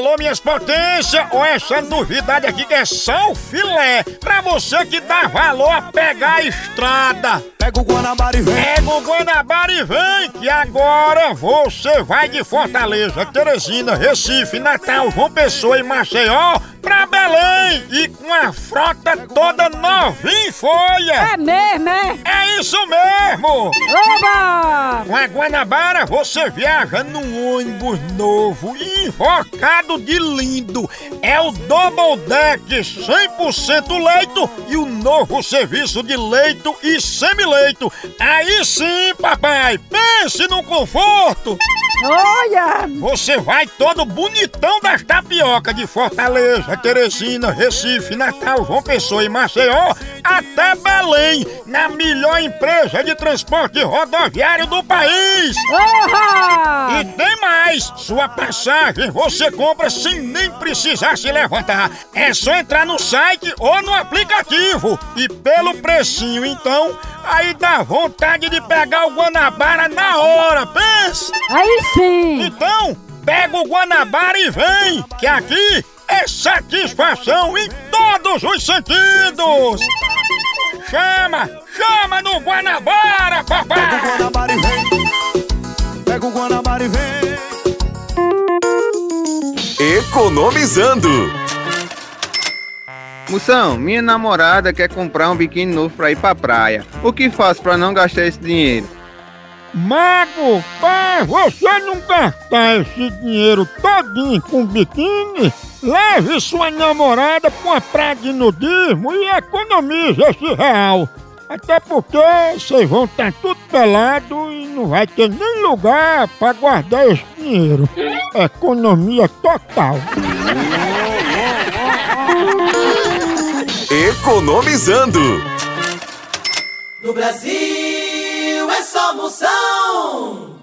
Alô, minhas potências, ou essa novidade aqui que é só o filé, pra você que dá valor a pegar a estrada. Pega o Guanabara e vem. Pega o Guanabara e vem, que agora você vai de Fortaleza, Teresina, Recife, Natal, João Pessoa e Maceió pra Belém e com a frota toda novinha em folha. É mesmo, é? É isso mesmo! Oba! Com a Guanabara você viaja num ônibus novo invocado de lindo. É o Double Deck 100% leito e o novo serviço de leito e semileito. Aí sim, papai, pense no conforto. Olha! Você vai todo bonitão das tapioca de Fortaleza, Teresina, Recife, Natal, João Pessoa e Maceió até Belém, na melhor empresa de transporte rodoviário do país. Oha! E tem mais! Sua passagem você compra sem nem precisar se levantar. É só entrar no site ou no aplicativo. E pelo precinho, então, aí dá vontade de pegar o Guanabara na hora, pensa! Aí sim! Então, pega o Guanabara e vem, que aqui é satisfação em todos os sentidos! Chama, chama no Guanabara, Pega o papai! Guanabara e vem. Pega o Guanabara e vem. Economizando. Moção, minha namorada quer comprar um biquíni novo pra ir pra praia. O que faço pra não gastar esse dinheiro? Mago, pra você não gastar esse dinheiro todinho com biquíni, leve sua namorada pra uma praia de nudismo e economize esse real. Até porque vocês vão estar tudo pelado e não vai ter nem lugar pra guardar esse dinheiro. Economia total. Economizando. No Brasil é só moção.